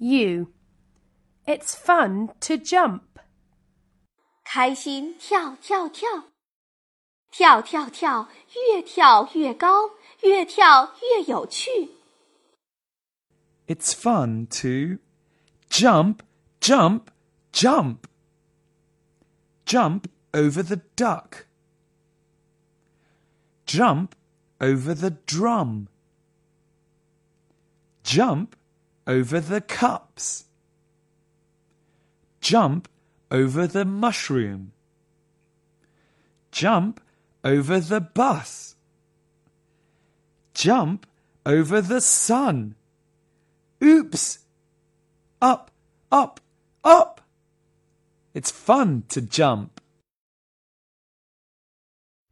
U. It's fun to jump. 开心跳跳跳，跳跳跳，越跳越高，越跳越有趣。 It's fun to jump, jump, jump. Jump over the duck. Jump over the drum. Jump over the cups. Jump over the mushroom. Jump over the bus. Jump over the sun. Oops! Up, up, up! It's fun to jump.